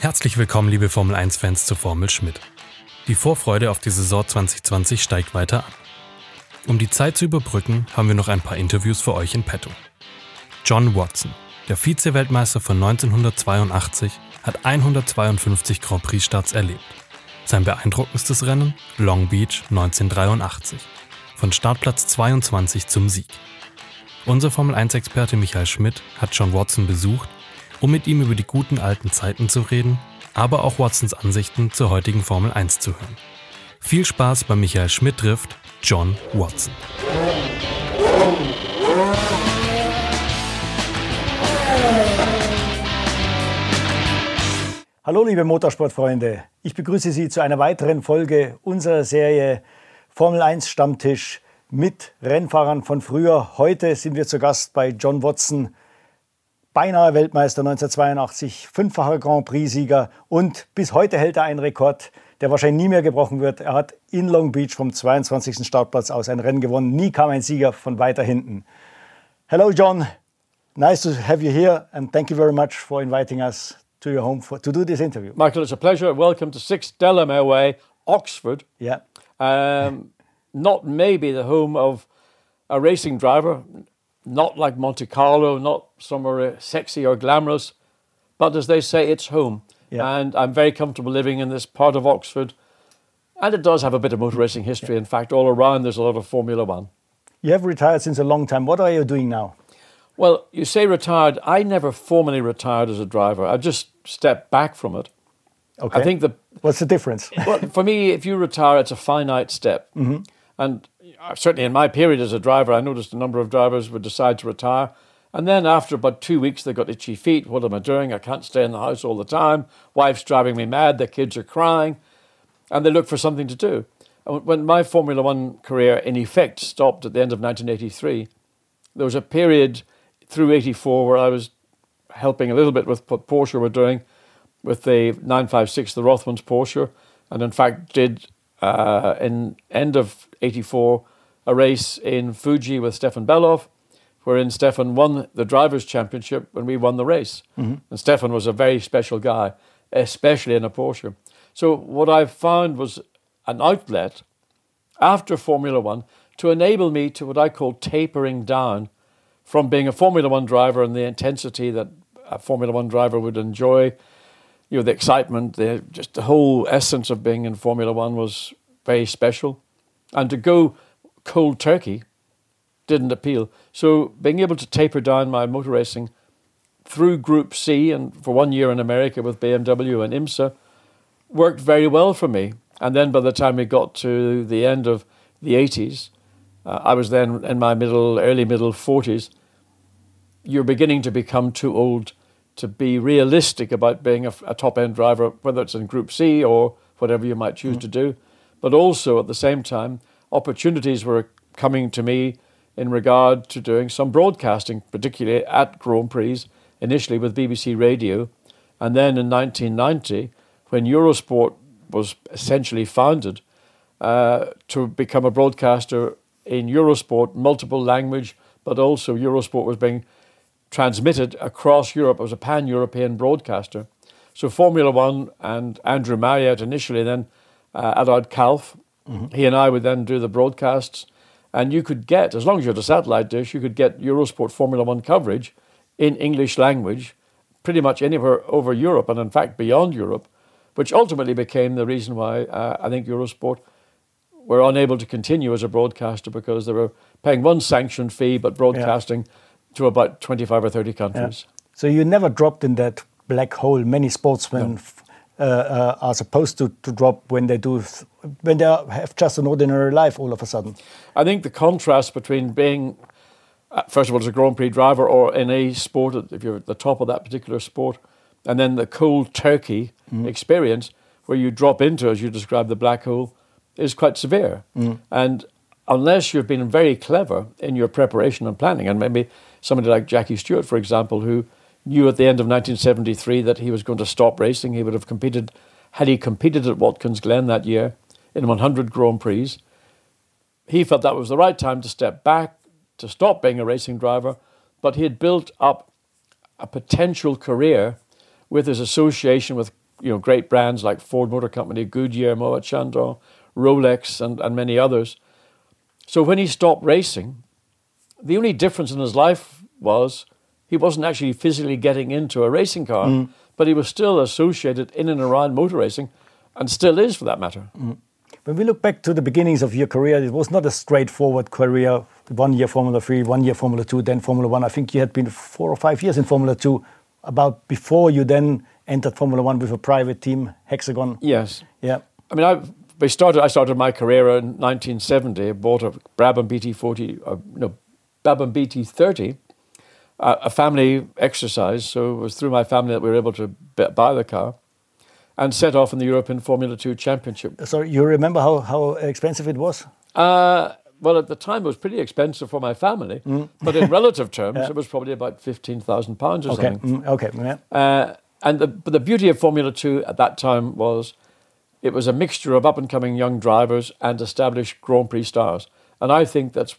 Herzlich willkommen, liebe Formel 1-Fans zu Formel Schmidt. Die Vorfreude auf die Saison 2020 steigt weiter an. Um die Zeit zu überbrücken, haben wir noch ein paar Interviews für euch in petto. John Watson, der Vize-Weltmeister von 1982, hat 152 Grand Prix-Starts erlebt. Sein beeindruckendstes Rennen? Long Beach 1983. Von Startplatz 22 zum Sieg. Unser Formel 1-Experte Michael Schmidt hat John Watson besucht, um mit ihm über die guten alten Zeiten zu reden, aber auch Watsons Ansichten zur heutigen Formel 1 zu hören. Viel Spaß bei Michael Schmidt trifft John Watson. Hallo liebe Motorsportfreunde, ich begrüße Sie zu einer weiteren Folge unserer Serie Formel 1 Stammtisch mit Rennfahrern von früher. Heute sind wir zu Gast bei John Watson, beinahe Weltmeister 1982, fünffacher Grand Prix-Sieger und bis heute hält er einen Rekord, der wahrscheinlich nie mehr gebrochen wird. Er hat in Long Beach vom 22. Startplatz aus ein Rennen gewonnen. Nie kam ein Sieger von weiter hinten. Hello, John. Nice to have you here and thank you very much for inviting us to your home for, to do this interview. Michael, it's a pleasure. Welcome to 6 Delamere Way, Oxford. Yeah. Um, not maybe the home of a racing driver, not like Monte Carlo, not somewhere sexy or glamorous, but as they say, it's home. Yeah. And I'm very comfortable living in this part of Oxford. And it does have a bit of motor racing history. In fact, all around there's a lot of Formula One. You have retired since a long time. What are you doing now? Well, you say retired. I never formally retired as a driver. I just stepped back from it. Okay. I think the What's the difference? well, for me, if you retire, it's a finite step. And uh, certainly in my period as a driver, I noticed a number of drivers would decide to retire. And then after about two weeks, they got itchy feet. What am I doing? I can't stay in the house all the time. Wife's driving me mad. The kids are crying. And they look for something to do. When my Formula One career, in effect, stopped at the end of 1983, there was a period through 84 where I was helping a little bit with what Porsche were doing with the 956, the Rothmans Porsche, and in fact did uh, in end of 84 a race in Fuji with Stefan Bellof, wherein Stefan won the drivers' championship when we won the race. Mm-hmm. And Stefan was a very special guy, especially in a Porsche. So what I found was an outlet after Formula One to enable me to what I call tapering down from being a Formula One driver and the intensity that a Formula One driver would enjoy, you know, the excitement, the just the whole essence of being in Formula One was very special. And to go cold turkey didn't appeal. So being able to taper down my motor racing through Group C and for one year in America with BMW and IMSA worked very well for me. And then by the time we got to the end of the 80s, uh, I was then in my middle, early middle 40s. You're beginning to become too old to be realistic about being a, a top end driver, whether it's in Group C or whatever you might choose to do. But also at the same time, opportunities were coming to me in regard to doing some broadcasting, particularly at Grand Prix, initially with BBC Radio. And then in 1990, when Eurosport was essentially founded, uh, to become a broadcaster in Eurosport, multiple language, but also Eurosport was being transmitted across Europe. as a pan European broadcaster. So Formula One and Andrew Marriott initially, then uh, Allard Kalff, he and I would then do the broadcasts. And you could get, as long as you had a satellite dish, you could get Eurosport Formula One coverage in English language pretty much anywhere over Europe and, in fact, beyond Europe, which ultimately became the reason why uh, I think Eurosport were unable to continue as a broadcaster because they were paying one sanctioned fee but broadcasting to about 25 or 30 countries. So you never dropped in that black hole. Many sportsmen uh, Uh, uh, are supposed to, to drop when they do when they have just an ordinary life all of a sudden. I think the contrast between being, uh, first of all, as a Grand Prix driver or in a sport, if you're at the top of that particular sport, and then the cold turkey mm. experience where you drop into, as you describe the black hole, is quite severe. Mm. And unless you've been very clever in your preparation and planning, and maybe somebody like Jackie Stewart, for example, who knew at the end of 1973 that he was going to stop racing, he would have competed, had he competed at Watkins Glen that year in 100 Grand Prix, he felt that was the right time to step back, to stop being a racing driver, but he had built up a potential career with his association with you know great brands like Ford Motor Company, Goodyear, Moet Chandon, Rolex, and, and many others. So when he stopped racing, the only difference in his life was he wasn't actually physically getting into a racing car, mm. but he was still associated in and around motor racing, and still is for that matter. Mm. When we look back to the beginnings of your career, it was not a straightforward career. One year Formula Three, one year Formula Two, then Formula One. I think you had been four or five years in Formula Two. About before you then entered Formula One with a private team, Hexagon. Yes. Yeah. I mean, I we started. I started my career in 1970. I bought a Brabham BT40, uh, no, Brabham BT30, uh, a family exercise. So it was through my family that we were able to buy the car and set off in the European Formula 2 Championship. So you remember how, how expensive it was? Uh, well, at the time, it was pretty expensive for my family, mm. but in relative terms, yeah. it was probably about fifteen thousand pounds or okay. something. Mm, okay, yeah. Uh, and the, the beauty of Formula Two at that time was, it was a mixture of up and coming young drivers and established Grand Prix stars, and I think that's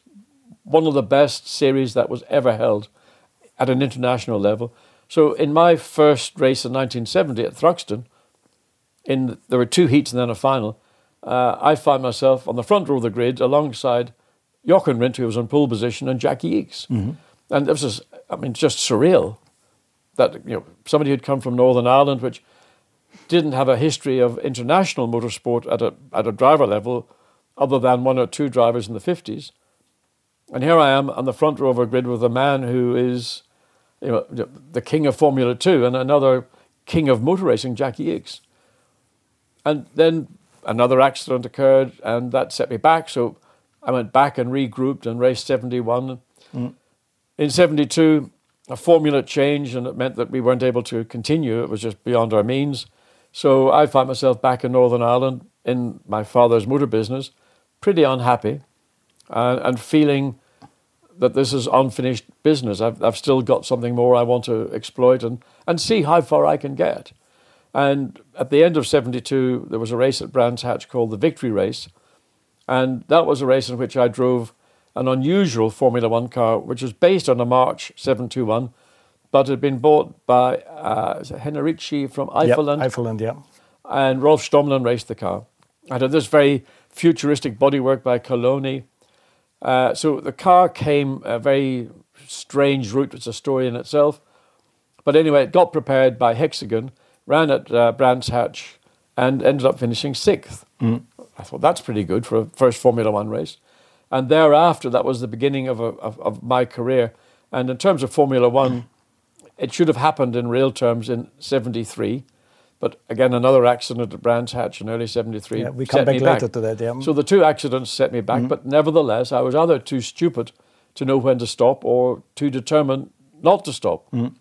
one of the best series that was ever held at an international level. So, in my first race in 1970 at Thruxton, in there were two heats and then a final. Uh, I found myself on the front row of the grid alongside Jochen Rindt, who was in pole position, and Jackie Ickx. Mm-hmm. And this was, I mean, just surreal that you know somebody who'd come from Northern Ireland, which didn't have a history of international motorsport at a at a driver level, other than one or two drivers in the fifties. And here I am on the front row of a grid with a man who is, you know, the king of Formula Two and another king of motor racing, Jackie Ickx. And then another accident occurred, and that set me back. So I went back and regrouped and raced 71. Mm. In 72, a formula changed, and it meant that we weren't able to continue. It was just beyond our means. So I found myself back in Northern Ireland in my father's motor business, pretty unhappy, uh, and feeling that this is unfinished business. I've, I've still got something more I want to exploit and, and see how far I can get. And at the end of 72, there was a race at Brands Hatch called the Victory Race. And that was a race in which I drove an unusual Formula One car, which was based on a March 721, but had been bought by uh, Henrici from Eifelland. Yep, yeah. And Rolf Stommelen raced the car. I had this very futuristic bodywork by Colani. Uh, so the car came a very strange route. It's a story in itself. But anyway, it got prepared by Hexagon ran at uh, Brands Hatch, and ended up finishing sixth. Mm. I thought that's pretty good for a first Formula One race. And thereafter, that was the beginning of, a, of, of my career. And in terms of Formula One, it should have happened in real terms in 73. But again, another accident at Brands Hatch in early 73. Yeah, we come back later back. to that, yeah. So the two accidents set me back, mm-hmm. but nevertheless, I was either too stupid to know when to stop or too determined not to stop. Mm-hmm.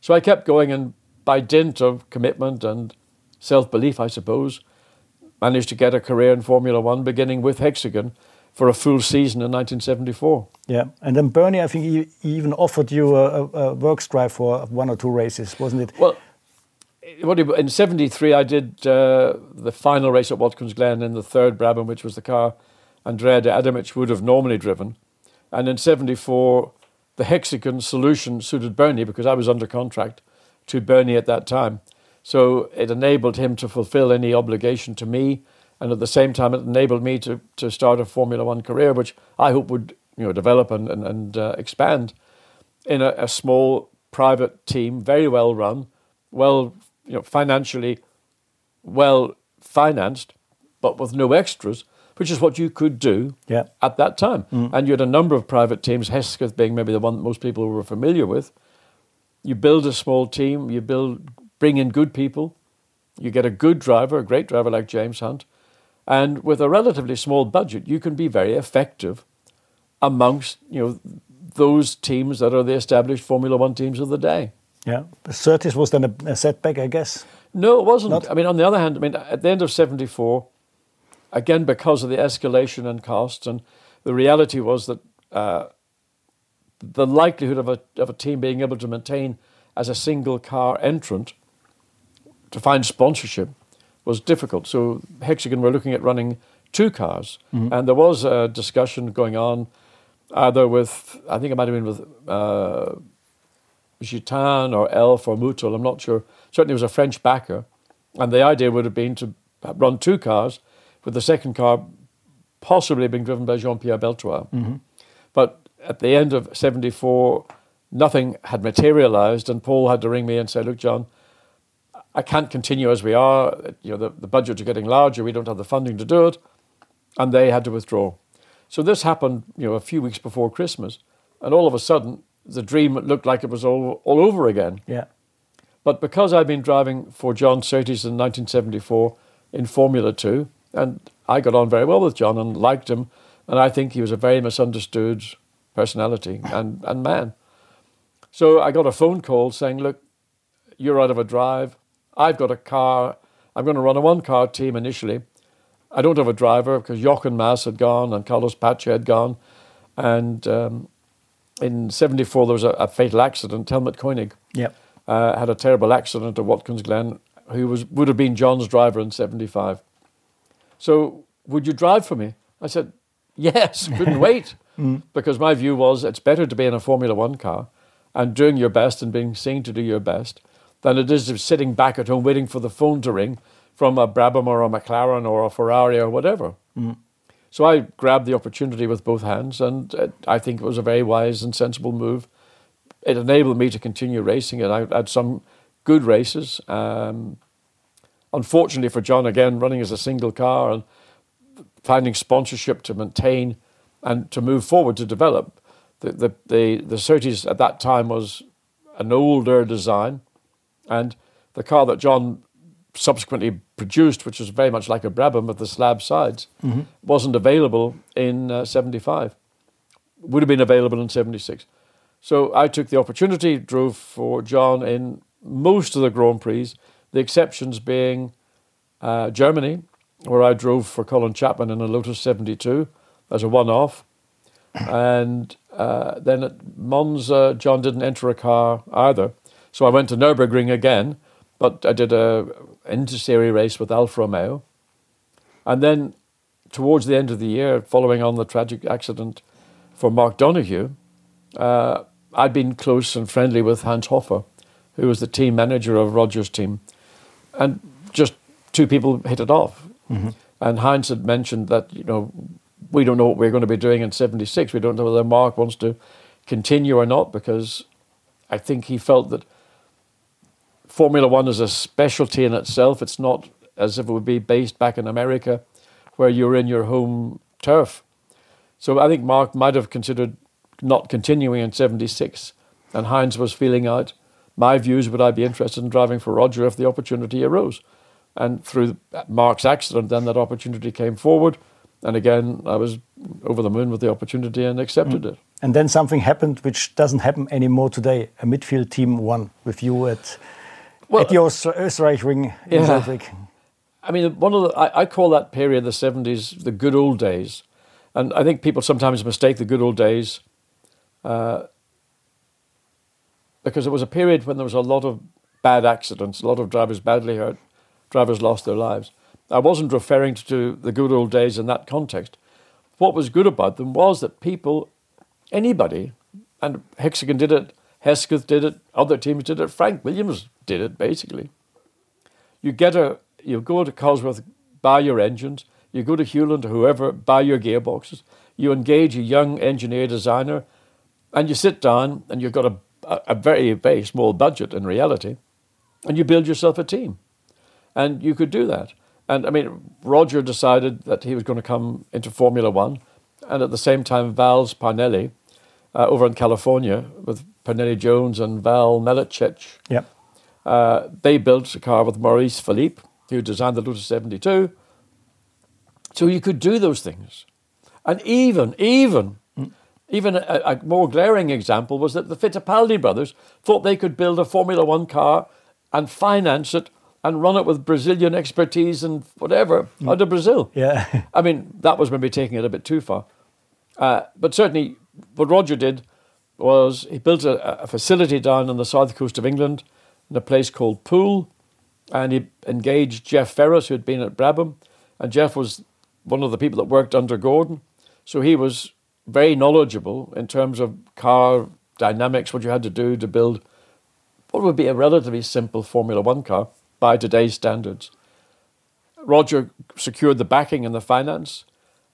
So I kept going, and by dint of commitment and self belief, I suppose, managed to get a career in Formula One, beginning with Hexagon for a full season in 1974. Yeah, and then Bernie, I think he, even offered you a, a, works drive for one or two races, wasn't it? Well, in 73, I did uh, the final race at Watkins Glen in the third Brabham, which was the car Andrea de Adamich would have normally driven. And in 74, the Hexagon solution suited Bernie because I was under contract to Bernie at that time. So it enabled him to fulfill any obligation to me, and at the same time, it enabled me to, to start a Formula One career, which I hope would you know develop and and, and uh, expand in a, a, small private team, very well run, well you know financially well financed, but with no extras, which is what you could do yeah. at that time. Mm. And you had a number of private teams, Hesketh being maybe the one that most people were familiar with you build a small team, you build, bring in good people, you get a good driver, a great driver like James Hunt, and with a relatively small budget, you can be very effective amongst you know those teams that are the established Formula One teams of the day. Yeah, Surtees was then a, a, setback, I guess. No, it wasn't. Not? I mean, on the other hand, I mean, at the end of '74, again because of the escalation in costs, and the reality was that uh, the likelihood of a, of a team being able to maintain as a single car entrant to find sponsorship was difficult. So Hexagon were looking at running two cars, mm-hmm. and there was a discussion going on either with I think it might have been with uh, Gitanes or Elf or Motul, I'm not sure. Certainly it was a French backer. And the idea would have been to run two cars, with the second car possibly being driven by Jean Pierre Beltoise. Mm-hmm. But at the end of 74, nothing had materialized, and Paul had to ring me and say, Look, John, I can't continue as we are. You know, the, the budgets are getting larger, we don't have the funding to do it. And they had to withdraw. So this happened, you know, a few weeks before Christmas. And all of a sudden, the dream looked like it was all, all over again. Yeah. But because I'd been driving for John Surtees in 1974 in Formula 2, and I got on very well with John and liked him, and I think he was a very misunderstood personality and, and man. So I got a phone call saying, Look, you're out of a drive. I've got a car. I'm going to run a one car team initially. I don't have a driver because Jochen Mass had gone and Carlos Pace had gone. And um, in 74, there was a, a, fatal accident. Helmut Koinigg yep. uh, had a terrible accident at Watkins Glen, who was, would have been John's driver in 75. So, would you drive for me? I said, yes, couldn't wait. Mm. Because my view was it's better to be in a Formula One car and doing your best and being seen to do your best than it is to sitting back at home waiting for the phone to ring from a Brabham or a McLaren or a Ferrari or whatever. Mm. So I grabbed the opportunity with both hands, and I think it was a very wise and sensible move. It enabled me to continue racing, and I had some good races. Um, unfortunately for John, again, running as a single car and finding sponsorship to maintain and to move forward to develop. The, the, the, the Surtees at that time was an older design, and the car that John subsequently produced, which was very much like a Brabham with the slab sides, mm-hmm. wasn't available in uh, 75. Would have been available in 76. So I took the opportunity, drove for John in most of the Grand Prix, the exceptions being uh, Germany, where I drove for Colin Chapman in a Lotus 72 as a one off. And uh, then at Monza, John didn't enter a car either. So I went to Nürburgring again, but I did a inter-series race with Alfa Romeo. And then towards the end of the year, following on the tragic accident for Mark Donohue, uh, I'd been close and friendly with Hans Hofer, who was the team manager of Roger's team. And just two people hit it off. Mm-hmm. And Heinz had mentioned that, you know, we don't know what we're going to be doing in 76. We don't know whether Mark wants to continue or not because I think he felt that Formula One is a specialty in itself. It's not as if it would be based back in America, where you're in your home turf. So I think Mark might have considered not continuing in 76. And Heinz was feeling out my views would I be interested in driving for Roger if the opportunity arose. And through Mark's accident, then that opportunity came forward. And again, I was over the moon with the opportunity and accepted mm. it. And then something happened which doesn't happen anymore today. A midfield team won with you at well, at the Österreich in yeah. I mean, one of the, I, I, call that period, the 70s, the good old days. And I think people sometimes mistake the good old days uh, because it was a period when there was a lot of bad accidents, a lot of drivers badly hurt, drivers lost their lives. I wasn't referring to the good old days in that context. What was good about them was that people, anybody, and Hexagon did it, Hesketh did it, other teams did it, Frank Williams did it basically. You get a you go to Cosworth, buy your engines, you go to Hewland or whoever, buy your gearboxes, you engage a young engineer designer, and you sit down and you've got a, a very, very small budget in reality, and you build yourself a team. And you could do that. And I mean, Roger decided that he was going to come into Formula One, and at the same time, Vel's Parnelli uh, over in California with Parnelli Jones and Vel Miletich. Yep. Uh, they built a car with Maurice Philippe, who designed the Lotus 72. So you could do those things. And even, even, mm. even a, a, more glaring example was that the Fittipaldi brothers thought they could build a Formula One car and finance it and run it with Brazilian expertise and whatever mm. out of Brazil. Yeah. I mean, that was maybe taking it a bit too far. Uh, but certainly, what Roger did was he built a, a facility down on the south coast of England in a place called Poole, and he engaged Geoff Ferris, who had been at Brabham, and Geoff was one of the people that worked under Gordon, so he was very knowledgeable in terms of car dynamics, what you had to do to build what would be a relatively simple Formula One car by today's standards. Roger secured the backing and the finance,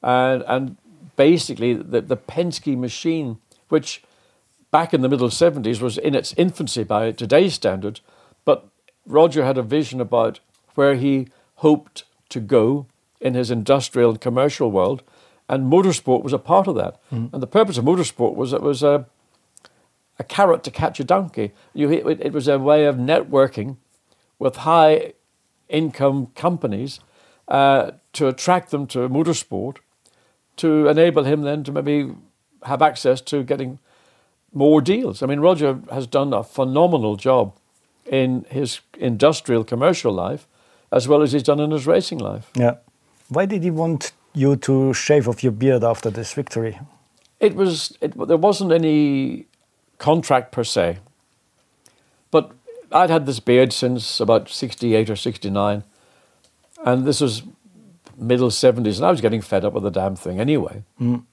and, and basically the, the Penske machine, which back in the middle 70s was in its infancy by today's standards, but Roger had a vision about where he hoped to go in his industrial and commercial world, and motorsport was a part of that. Mm. And the purpose of motorsport was it was a, a carrot to catch a donkey. You, it, it was a way of networking with high income companies uh, to attract them to motorsport, to enable him then to maybe have access to getting more deals. I mean, Roger has done a phenomenal job in his industrial commercial life as well as he's done in his racing life. Yeah. Why did he want you to shave off your beard after this victory? It was it, there wasn't any contract per se, but I'd had this beard since about sixty eight or sixty nine, and this was middle seventies, and I was getting fed up with the damn thing anyway, mm.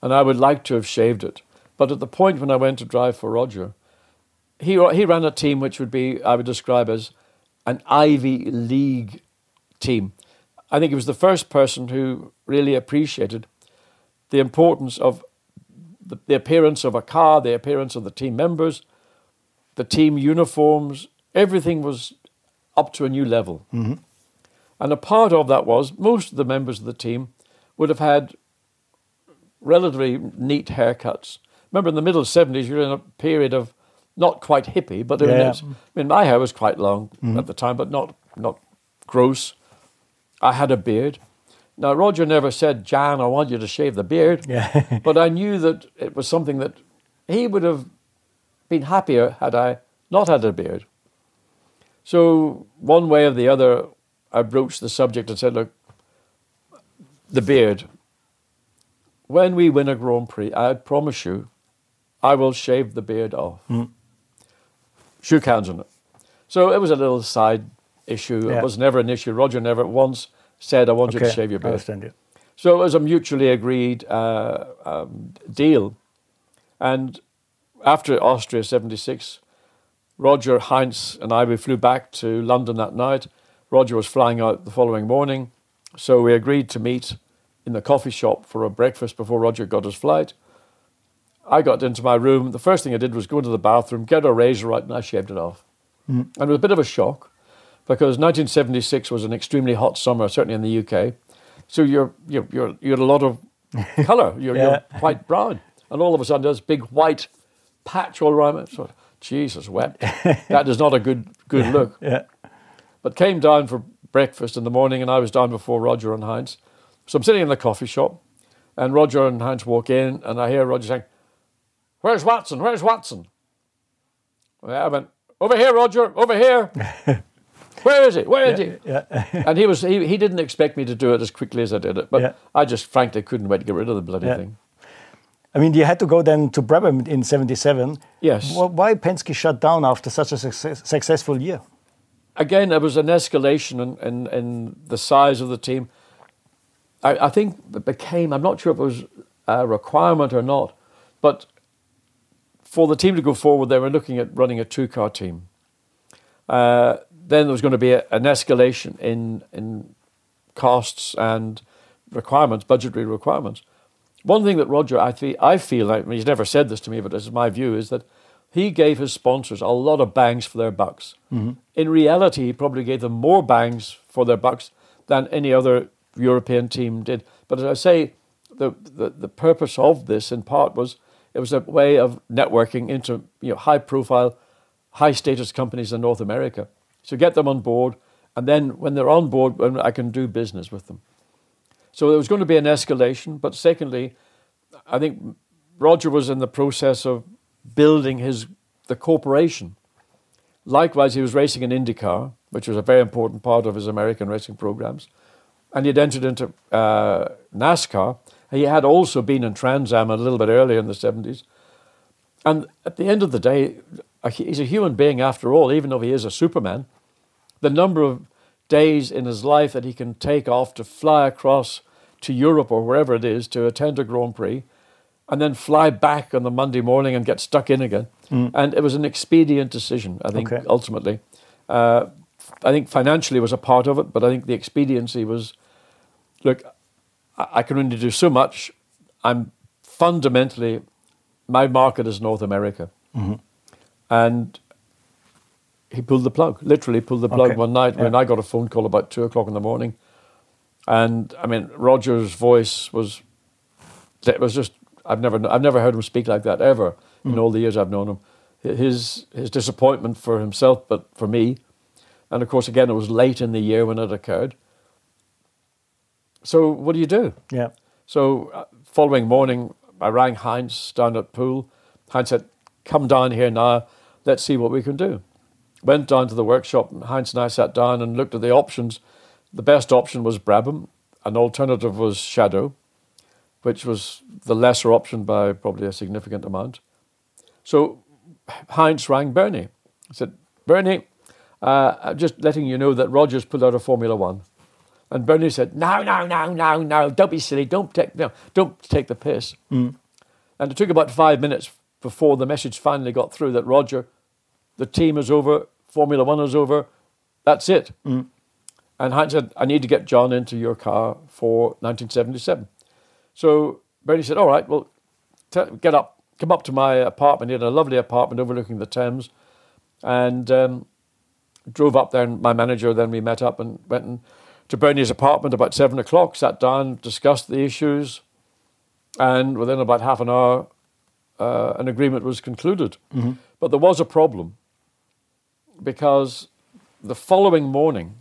and I would like to have shaved it. But at the point when I went to drive for Roger, he he ran a team which would be I would describe as an Ivy League team. I think he was the first person who really appreciated the importance of the, the, appearance of a car, the appearance of the team members, the team uniforms, everything was up to a new level. Mm-hmm. And a part of that was most of the members of the team would have had relatively neat haircuts. Remember, in the middle 70s, you're in a period of not quite hippie, but yeah. I mean, my hair was quite long mm-hmm. at the time, but not not gross. I had a beard. Now Roger never said, "Jan, I want you to shave the beard," yeah. but I knew that it was something that he would have been happier had I not had a beard. So one way or the other, I broached the subject and said, "Look, the beard. When we win a Grand Prix, I promise you, I will shave the beard off." Mm shook hands on it. So it was a little side issue. Yeah. It was never an issue. Roger never once said, I want okay. you to shave your beard. I understand you. So it was a mutually agreed uh, um, deal. And after Austria 76, Roger, Heinz, and I, we flew back to London that night. Roger was flying out the following morning. So we agreed to meet in the coffee shop for a breakfast before Roger got his flight. I got into my room. The first thing I did was go into the bathroom, get a razor out, and I shaved it off. Mm. And it was a bit of a shock because 1976 was an extremely hot summer, certainly in the UK. So you're you're you're, you had a lot of colour. You're, yeah. you're quite brown, and all of a sudden there's a big white patch all around it. So, Jesus wept. that is not a good good yeah. look. Yeah. But came down for breakfast in the morning, and I was down before Roger and Heinz. So I'm sitting in the coffee shop, and Roger and Heinz walk in, and I hear Roger saying, Where's Watson? Where's Watson? I went, Over here, Roger, over here. Where is he? Where is yeah, he? Yeah. and he was he, he didn't expect me to do it as quickly as I did it. But yeah. I just frankly couldn't wait to get rid of the bloody thing. I mean, you had to go then to Brabham in 77. Yes. Why Penske shut down after such a success, successful year? Again, there was an escalation in, in, in the size of the team. I, I, think it became, I'm not sure if it was a requirement or not, but for the team to go forward, they were looking at running a two car team. Uh, then there was going to be a, an escalation in, in costs and requirements, budgetary requirements. One thing that Roger, I, th- I feel, I mean, he's never said this to me, but this is my view, is that he gave his sponsors a lot of bangs for their bucks. Mm-hmm. In reality, he probably gave them more bangs for their bucks than any other European team did. But as I say, the, the, the purpose of this, in part, was it was a way of networking into you know, high profile, high status companies in North America. So get them on board, and then when they're on board, I can do business with them. So there was going to be an escalation, but secondly, I think Roger was in the process of building his the corporation. Likewise, he was racing an IndyCar, which was a very important part of his American racing programs, and he had entered into uh, NASCAR, he had also been in Trans Am a little bit earlier in the 70s. And at the end of the day, he's a human being after all, even though he is a Superman. The number of days in his life that he can take off to fly across to Europe or wherever it is to attend a Grand Prix and then fly back on the Monday morning and get stuck in again. and it was an expedient decision. I think Okay. ultimately, uh, I think financially was a part of it, but I think the expediency was, look, I, can only do so much. I'm fundamentally, my market is North America, mm-hmm. and he pulled the plug. Literally pulled the plug Okay. one night when I got a phone call about two o'clock in the morning, and I mean Roger's voice was, it was just I've never I've never heard him speak like that ever in mm. all the years I've known him. His his disappointment for himself, but for me, and of course again it was late in the year when it occurred. So what do you do? Yeah. So uh, following morning, I rang Heinz down at Poole. Heinz said, "Come down here now. Let's see what we can do." Went down to the workshop. And Heinz and I sat down and looked at the options. The best option was Brabham. An alternative was Shadow, which was the lesser option by probably a significant amount. So Heinz rang Bernie. He said, "Bernie, uh, I'm just letting you know that Rogers pulled out of Formula One." And Bernie said, "No, no, no, no, no! Don't be silly! Don't take no, don't take the piss." And it took about five minutes before the message finally got through that Roger, the team is over, Formula One is over, that's it. And Heinz said, "I need to get John into your car for 1977." So Bernie said, "All right, well, t- get up, come up to my apartment. He had a lovely apartment overlooking the Thames, and um, drove up there. And my manager then we met up and went and to Bernie's apartment about seven o'clock. Sat down, discussed the issues, and within about half an hour, uh, an agreement was concluded. But there was a problem because the following morning,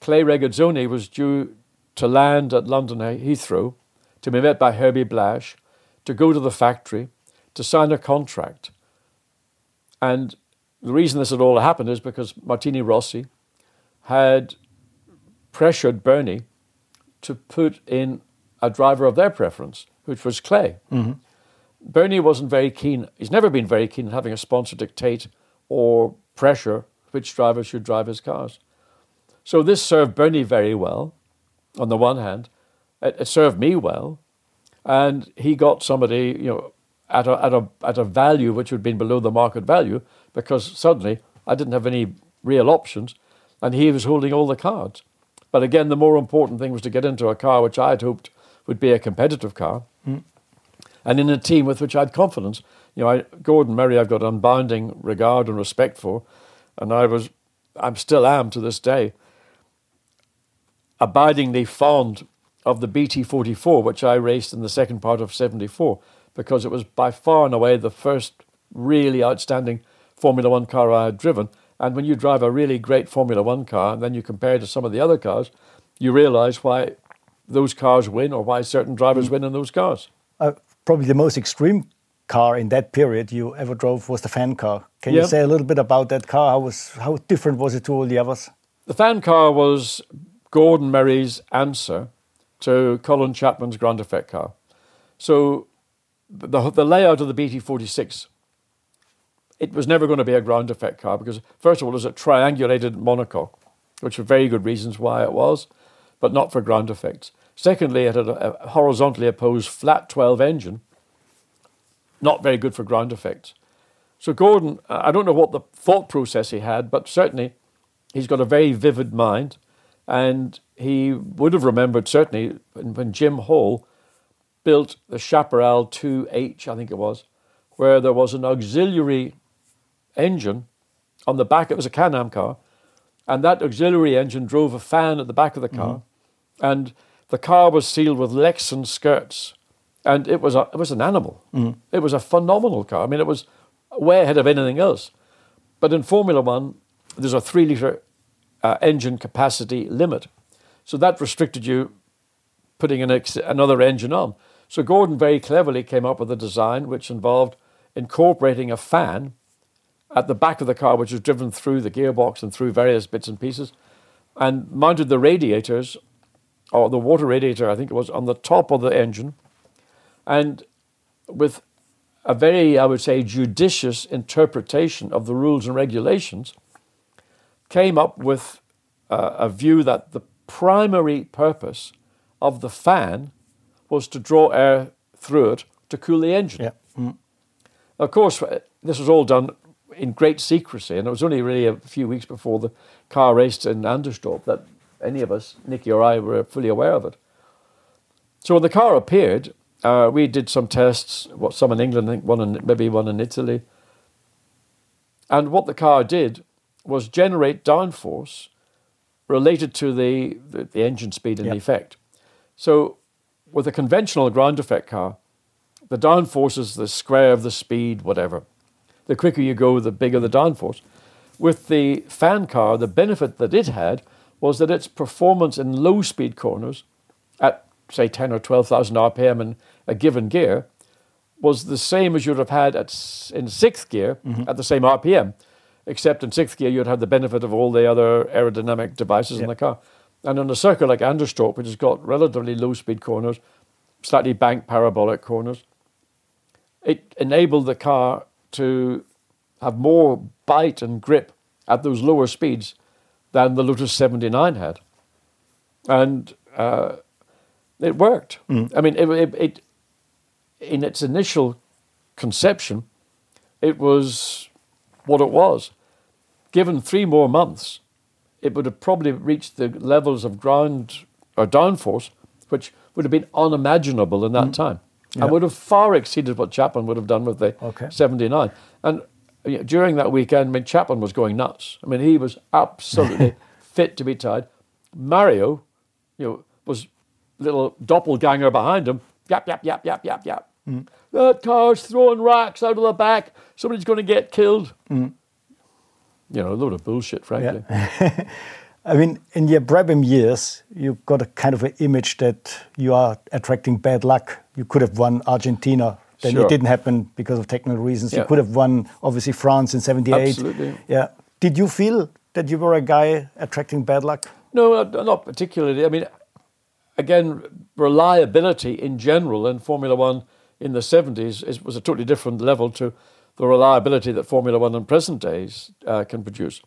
Clay Regazzoni was due to land at London Heathrow to be met by Herbie Blash, to go to the factory, to sign a contract. And the reason this had all happened is because Martini Rossi had pressured Bernie to put in a driver of their preference, which was Clay. Mm-hmm. Bernie wasn't very keen, he's never been very keen on having a sponsor dictate or pressure which driver should drive his cars. So this served Bernie very well, on the one hand. It, it served me well. And he got somebody, you know, at a, at, a, at a value which had been below the market value because suddenly I didn't have any real options and he was holding all the cards. But again, the more important thing was to get into a car which I had hoped would be a competitive car hmm. and in a team with which I had confidence. You know, I, Gordon Murray, I've got unbounding regard and respect for, and I was, I'm still am to this day, abidingly fond of the BT44, which I raced in the second part of 74, because it was by far and away the first really outstanding Formula One car I had driven. And when you drive a really great Formula One car and then you compare it to some of the other cars, you realize why those cars win or why certain drivers win in those cars. Uh, probably the most extreme car in that period you ever drove was the fan car. Can Yeah. you say a little bit about that car? How was how different was it to all the others? The fan car was Gordon Murray's answer to Colin Chapman's ground effect car. So the, the layout of the BT46, it was never going to be a ground effect car because, first of all, it was a triangulated monocoque, which were very good reasons why it was, but not for ground effects. Secondly, it had a, a horizontally opposed flat 12 engine, not very good for ground effects. So Gordon, I don't know what the thought process he had, but certainly he's got a very vivid mind, and he would have remembered certainly when, when Jim Hall built the Chaparral 2H, I think it was, where there was an auxiliary engine on the back. It was a Can-Am car, and that auxiliary engine drove a fan at the back of the car, and the car was sealed with Lexan skirts, and it was a, it was an animal. It was a phenomenal car. I mean, it was way ahead of anything else. But in Formula One, there's a three liter uh, engine capacity limit, so that restricted you putting an ex- another engine on. So Gordon very cleverly came up with a design which involved incorporating a fan at the back of the car, which was driven through the gearbox and through various bits and pieces, and mounted the radiators, or the water radiator, I think it was, on the top of the engine, and with a very, I would say, judicious interpretation of the rules and regulations, came up with uh, a view that the primary purpose of the fan was to draw air through it to cool the engine. Yeah. Of course, this was all done in great secrecy, and it was only really a few weeks before the car raced in Anderstorp that any of us, Niki or I, were fully aware of it. So when the car appeared, uh, we did some tests, what some in England, I think one in, maybe one in Italy. And what the car did was generate downforce related to the, the, the engine speed and Yep. effect. So with a conventional ground effect car, the downforce is the square of the speed, whatever. The quicker you go, the bigger the downforce. With the fan car, the benefit that it had was that its performance in low speed corners at say 10 or 12,000 RPM in a given gear was the same as you'd have had at, in sixth gear mm-hmm. at the same RPM, except in sixth gear you'd have the benefit of all the other aerodynamic devices in the car. And on a circuit like Anderstorp, which has got relatively low speed corners, slightly banked parabolic corners, it enabled the car to have more bite and grip at those lower speeds than the Lotus 79 had. And uh, it worked. I mean, it, it, it, in its initial conception, it was what it was. Given three more months, it would have probably reached the levels of ground or downforce, which would have been unimaginable in that time. Yeah. And would have far exceeded what Chapman would have done with the Okay. 79. And you know, during that weekend, I mean, Chapman was going nuts. I mean, he was absolutely fit to be tied. Mario, you know, was little doppelganger behind him. Yap, yap, yap, yap, yap, yap. Mm. That car's throwing rocks out of the back. Somebody's going to get killed. Mm. You know, a load of bullshit, frankly. I mean, in your Brabham years, you got a kind of an image that you are attracting bad luck. You could have won Argentina, then Sure. it didn't happen because of technical reasons. You could have won, obviously, France in '78. Absolutely. Yeah. Did you feel that you were a guy attracting bad luck? No, uh, not particularly. I mean, again, reliability in general in Formula One in the 70s is, was a totally different level to the reliability that Formula One in present days uh, can produce.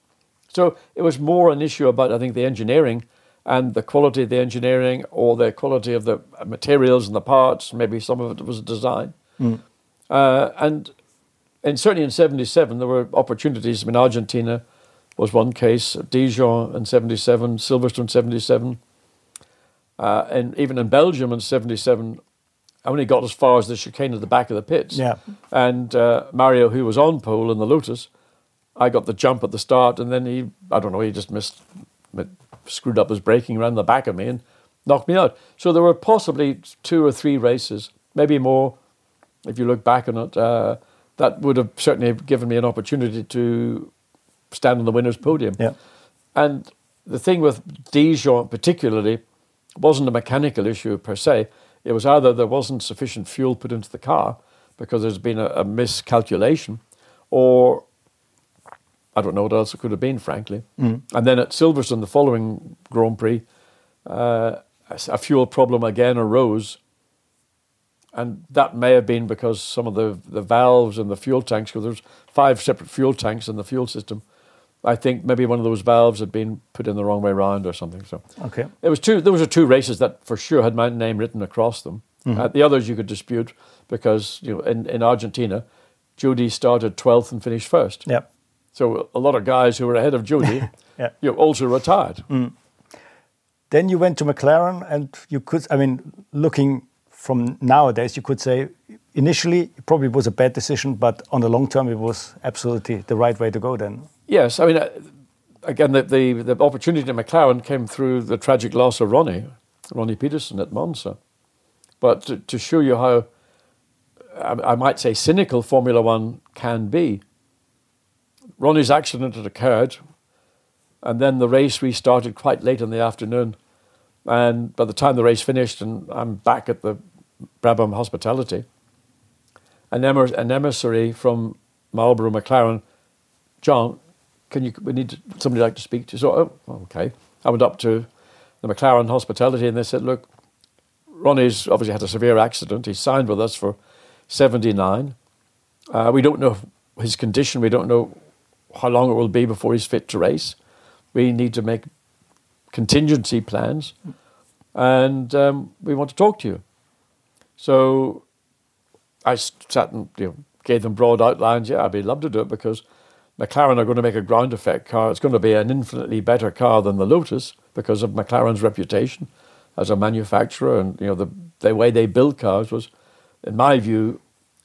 So it was more an issue about, I think, the engineering and the quality of the engineering or the quality of the materials and the parts. Maybe some of it was design. Uh, and and certainly in 77, there were opportunities. I mean, Argentina was one case, Dijon in 77, Silverstone 77. Uh, and even in Belgium in 77, I only got as far as the chicane at the back of the pits. Yeah. And uh, Mario, who was on pole in the Lotus, I got the jump at the start, and then he, I don't know, he just missed, screwed up his braking around the back of me and knocked me out. So there were possibly two or three races, maybe more, if you look back on it, uh, that would have certainly given me an opportunity to stand on the winner's podium. Yeah. And the thing with Dijon particularly wasn't a mechanical issue per se. It was either there wasn't sufficient fuel put into the car because there's been a, a miscalculation, or I don't know what else it could have been, frankly. And then at Silverstone, the following Grand Prix, uh, a fuel problem again arose. And that may have been because some of the, the valves and the fuel tanks, because there's five separate fuel tanks in the fuel system. I think maybe one of those valves had been put in the wrong way round or something. So Okay. it was two. Those are two races that for sure had my name written across them. Uh, the others you could dispute because you know in, in Argentina, Jody started twelfth and finished first. Yeah. So a lot of guys who were ahead of Jody, Yeah. you also retired. Then you went to McLaren, and you could, I mean, looking from nowadays, you could say initially it probably was a bad decision, but on the long term, it was absolutely the right way to go then. Yes, I mean, uh, again, the, the, the opportunity at McLaren came through the tragic loss of Ronnie, Ronnie Peterson at Monza. But to, to show you how, I, I might say, cynical Formula One can be, Ronnie's accident had occurred, and then the race restarted quite late in the afternoon. And by the time the race finished, and I'm back at the Brabham Hospitality, an, emer- an emissary from Marlboro McLaren, John, can you? We need somebody like to speak to. you." So, oh, okay. I went up to the McLaren Hospitality, and they said, "Look, Ronnie's obviously had a severe accident. He signed with us for seventy nine. Uh, we don't know his condition. We don't know how long it will be before he's fit to race. We need to make contingency plans, and um, we want to talk to you." So I sat and you know, gave them broad outlines. Yeah, I'd be love to do it because McLaren are going to make a ground effect car. It's going to be an infinitely better car than the Lotus because of McLaren's reputation as a manufacturer, and you know the the way they build cars was, in my view,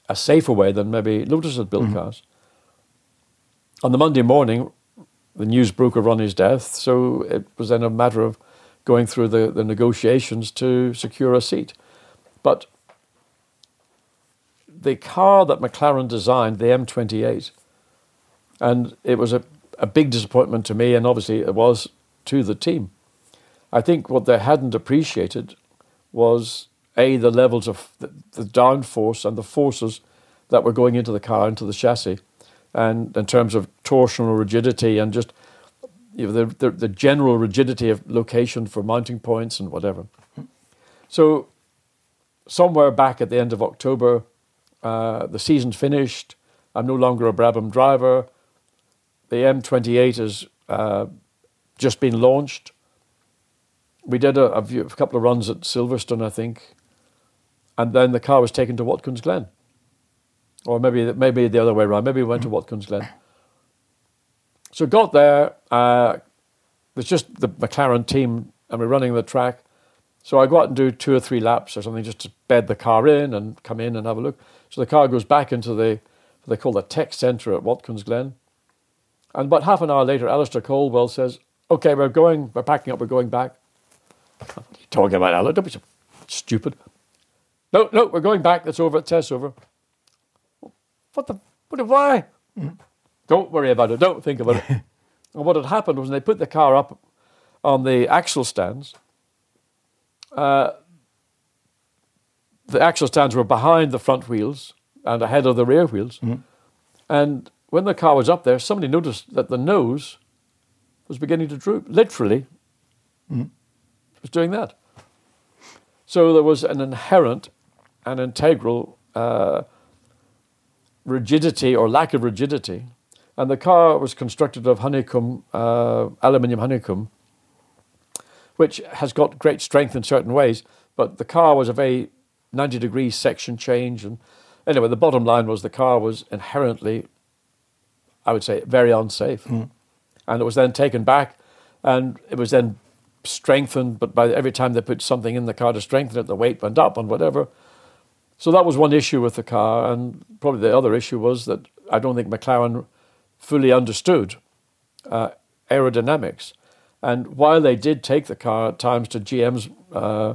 a safer way than maybe Lotus had built mm-hmm. cars. On the Monday morning, the news broke of Ronnie's death, so it was then a matter of going through the, the negotiations to secure a seat. But the car that McLaren designed, the M28, and it was a, a big disappointment to me, and obviously it was to the team. I think what they hadn't appreciated was a the levels of the, the downforce and the forces that were going into the car, into the chassis, and in terms of torsional rigidity and just you know, the, the, the general rigidity of location for mounting points and whatever. So, somewhere back at the end of October, uh, the season's finished. I'm no longer a Brabham driver. The M28 has uh, just been launched. We did a, a, few, a couple of runs at Silverstone, I think, and then the car was taken to Watkins Glen, or maybe maybe the other way around. Maybe we went to Watkins Glen. So got there. Uh, it's just the McLaren team, and we're running the track. So I go out and do two or three laps or something just to bed the car in and come in and have a look. So the car goes back into the they call the tech centre at Watkins Glen. And about half an hour later, Alastair Caldwell says, "Okay, we're going. We're packing up. We're going back." What are you talking about, Alastair? Don't be so stupid. No, no, we're going back. It's over. It's over. What the? What? Why? Mm. Don't worry about it. Don't think about it. and what had happened was when they put the car up on the axle stands, uh, the axle stands were behind the front wheels and ahead of the rear wheels. Mm-hmm. And when the car was up there, somebody noticed that the nose was beginning to droop. Literally, it was doing that. So there was an inherent and integral uh, rigidity or lack of rigidity and the car was constructed of honeycomb, uh, aluminium honeycomb, which has got great strength in certain ways. But the car was a very 90 degree section change. And anyway, the bottom line was the car was inherently, I would say, very unsafe. Mm. And it was then taken back and it was then strengthened. But by every time they put something in the car to strengthen it, the weight went up and whatever. So that was one issue with the car. And probably the other issue was that I don't think McLaren fully understood uh, aerodynamics. And while they did take the car at times to GM's, uh,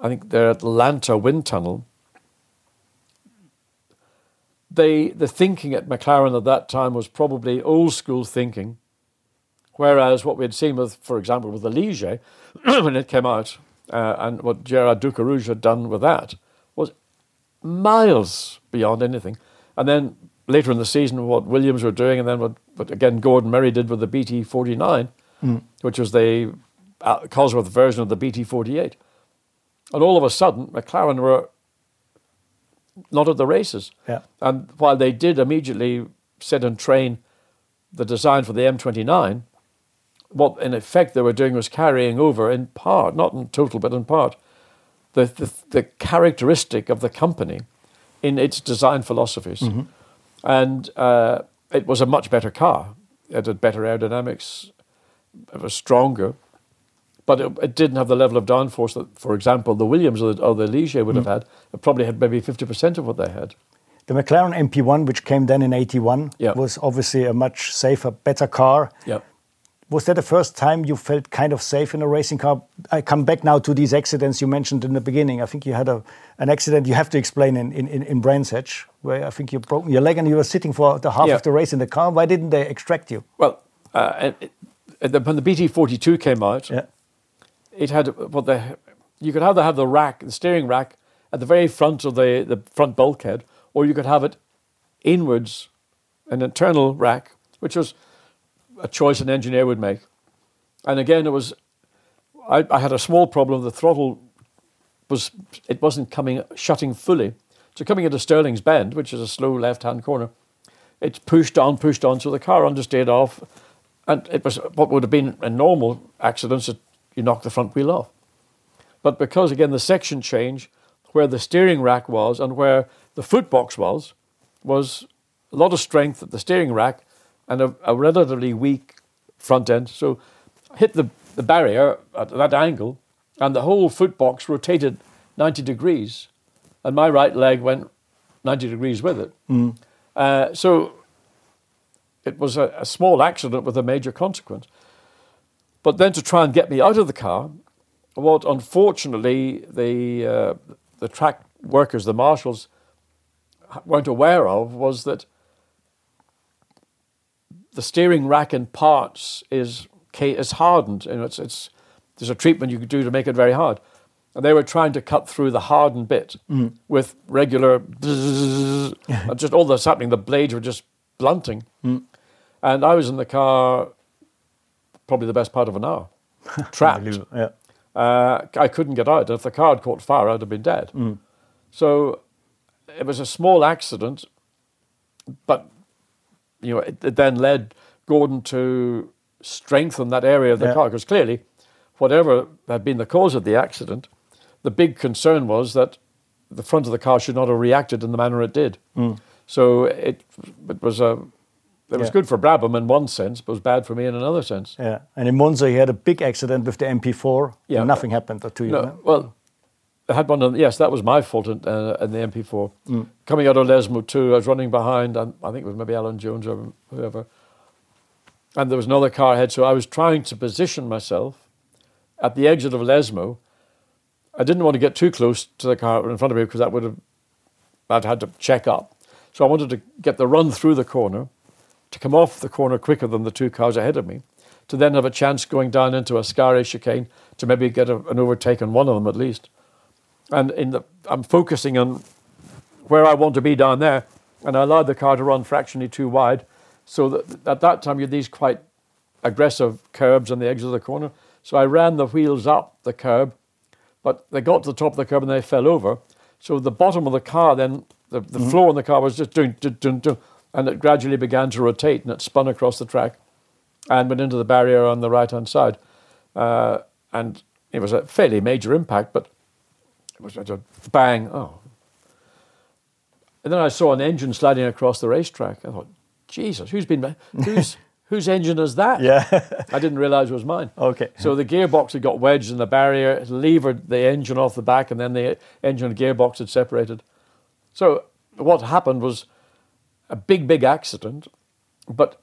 I think their Atlanta wind tunnel, they, the thinking at McLaren at that time was probably old school thinking. Whereas what we had seen with, for example, with the Ligier, when it came out, uh, and what Gerard Ducarouge had done with that miles beyond anything. And then later in the season what Williams were doing, and then what, what again Gordon Murray did with the BT 49, mm. which was the uh, Cosworth version of the BT 48. And all of a sudden, McLaren were not at the races. Yeah. And while they did immediately set and train the design for the M29, what in effect they were doing was carrying over in part, not in total, but in part, the, the, the characteristic of the company in its design philosophies. Mm-hmm and uh, it was a much better car. It had better aerodynamics. It was stronger, but it, it didn't have the level of downforce that, for example, the Williams or the, or the Ligier would mm. have had. It probably had maybe fifty percent of what they had. The McLaren MP1, which came then in '81, yep. was obviously a much safer, better car. Yep. Was that the first time you felt kind of safe in a racing car? I come back now to these accidents you mentioned in the beginning. I think you had a, an accident you have to explain in, in, in Brands Hatch, where I think you broke your leg and you were sitting for the half yeah. of the race in the car. Why didn't they extract you? Well, uh, it, it, when the BT42 came out, yeah. it had what the you could either have the rack, the steering rack, at the very front of the, the front bulkhead, or you could have it inwards, an internal rack, which was a choice an engineer would make. And again, it was, I, I had a small problem. The throttle was, it wasn't coming, shutting fully. So coming into Stirling's Bend, which is a slow left-hand corner, it pushed on, pushed on, so the car understeered off, and it was what would have been a normal accident, that you knock the front wheel off. But because again the section change, where the steering rack was and where the footbox was, was a lot of strength at the steering rack and a, a relatively weak front end. So hit the, the barrier at that angle, and the whole foot box rotated 90 degrees, and my right leg went 90 degrees with it. Mm. Uh, so it was a, a, small accident with a major consequence. But then to try and get me out of the car, what unfortunately the, uh, the track workers, the marshals, weren't aware of was that the steering rack in parts is is hardened. You know, it's, it's there's a treatment you could do to make it very hard. And they were trying to cut through the hardened bit mm. with regular, just all this happening. The blades were just blunting. Mm. And I was in the car probably the best part of an hour, trapped. yeah. uh, I couldn't get out. If the car had caught fire, I'd have been dead. Mm. So it was a small accident, but you know, it, it then led Gordon to strengthen that area of the yeah. car because clearly, whatever had been the cause of the accident, the big concern was that the front of the car should not have reacted in the manner it did. Mm. So it it was a it was yeah. good for Brabham in one sense, but it was bad for me in another sense. Yeah, and in Monza he had a big accident with the MP4. Yeah, and nothing happened to you. No? Well, I had one. yes, that was my fault in, uh, in the MP4. Mm. Coming out of Lesmo too, I was running behind, and I think it was maybe Alan Jones or whoever, and there was another car ahead. So I was trying to position myself at the exit of Lesmo. I didn't want to get too close to the car in front of me because that would have I'd had to check up. So I wanted to get the run through the corner, to come off the corner quicker than the two cars ahead of me, to then have a chance going down into a Ascari chicane to maybe get a, an overtake on one of them at least. And in the, I'm focusing on where I want to be down there, and I allowed the car to run fractionally too wide. So that at that time, you had these quite aggressive curbs on the edge of the corner. So I ran the wheels up the curb, but they got to the top of the curb and they fell over. So the bottom of the car, then the, the mm-hmm. floor in the car was just doing, doing, doing, doing, and it gradually began to rotate and it spun across the track and went into the barrier on the right hand side. Uh, and it was a fairly major impact, but it was a bang. Oh. And then I saw an engine sliding across the racetrack. I thought, Jesus, who's been who's whose engine is that? Yeah. I didn't realize it was mine. Okay. So the gearbox had got wedged in the barrier, levered the engine off the back, and then the engine and gearbox had separated. So what happened was a big, big accident, but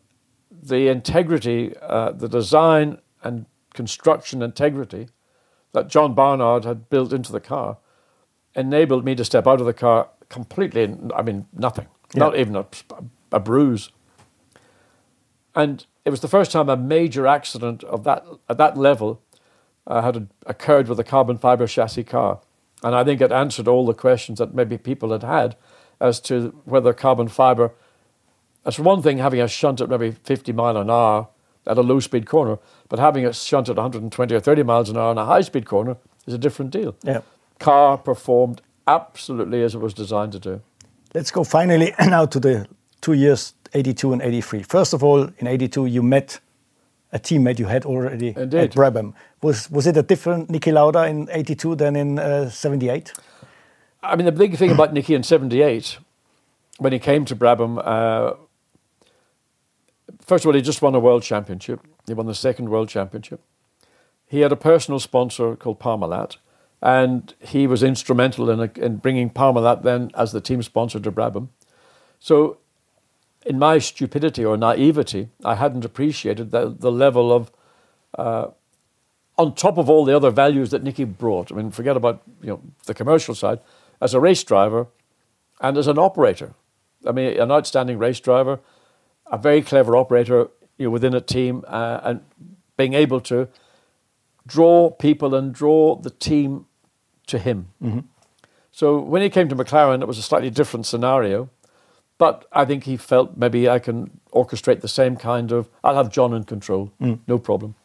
the integrity, uh, the design and construction integrity that John Barnard had built into the car enabled me to step out of the car completely, I mean, nothing, yeah. not even a, a bruise. And it was the first time a major accident of that, at that level uh, had occurred with a carbon fiber chassis car. And I think it answered all the questions that maybe people had had as to whether carbon fiber. That's one thing having a shunt at maybe 50 mile an hour at a low speed corner, but having a shunt at 120 or 30 miles an hour on a high speed corner is a different deal. Yeah. Car performed absolutely as it was designed to do. Let's go finally now to the two years, 82 and 83. First of all, in 82, you met a teammate you had already Indeed. at Brabham. Was, was it a different Niki Lauda in 82 than in uh, 78? I mean, the big thing about Niki in 78, when he came to Brabham, uh, first of all, he just won a world championship. He won the second world championship. He had a personal sponsor called Parmalat, and he was instrumental in, in bringing Parmalat then as the team sponsor to Brabham. So, in my stupidity or naivety, I hadn't appreciated the, the level of, uh, on top of all the other values that Niki brought. I mean, forget about you know the commercial side. As a race driver, and as an operator, I mean, an outstanding race driver, a very clever operator you know, within a team, uh, and being able to draw people and draw the team to him. Mm-hmm. So when he came to McLaren, it was a slightly different scenario. But I think he felt maybe I can orchestrate the same kind of, I'll have John in control, mm. no problem.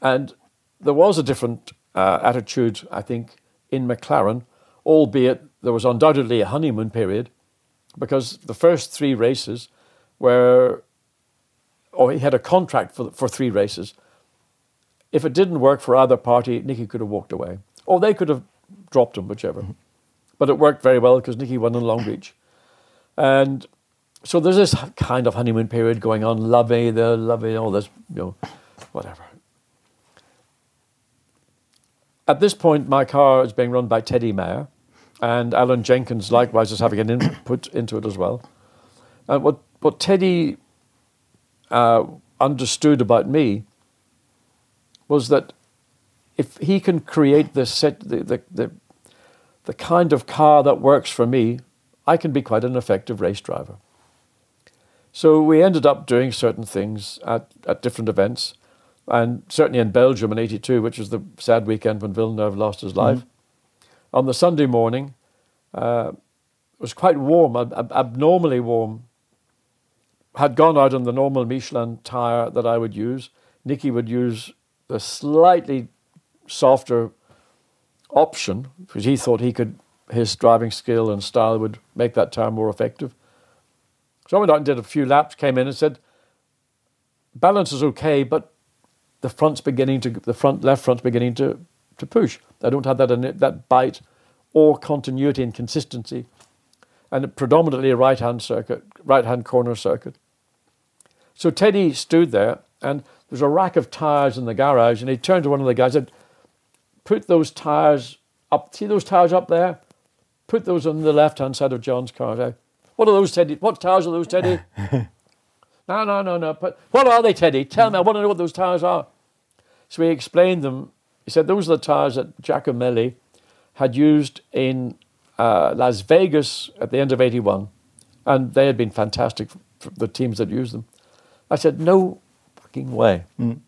And there was a different uh, attitude, I think, in McLaren, albeit there was undoubtedly a honeymoon period because the first three races were, or he had a contract for, for three races. If it didn't work for either party, Niki could have walked away. Or they could have dropped him, whichever. But it worked very well because Niki won in Long Beach. And so there's this kind of honeymoon period going on, lovey, the lovey, all this, you know, whatever. At this point, my car is being run by Teddy Mayer, and Alan Jenkins likewise is having an input into it as well. And what, what Teddy uh, understood about me was that if he can create the, set, the, the, the, the kind of car that works for me, I can be quite an effective race driver. So we ended up doing certain things at, at different events, and certainly in Belgium in '82, which was the sad weekend when Villeneuve lost his life. Mm. On the Sunday morning, uh, it was quite warm, ab- abnormally warm. Had gone out on the normal Michelin tire that I would use. Niki would use the slightly softer option because he thought he could, his driving skill and style would make that tire more effective. So I went out and did a few laps, came in and said, balance is okay, but the front's beginning to, the front left front's beginning to, to push. I don't have that, that bite or continuity and consistency. And predominantly a right hand circuit, right hand corner circuit. So Teddy stood there and there's a rack of tires in the garage, and he turned to one of the guys and said, Put those tires up, see those tires up there? Put those on the left hand side of John's car. What are those, Teddy? What tires are those, Teddy? no, no, no, no. But what are they, Teddy? Tell me. I want to know what those tires are. So he explained them. He said those are the tires that Giacomelli had used in uh, Las Vegas at the end of 81. And they had been fantastic for the teams that used them. I said, no fucking way. Mm.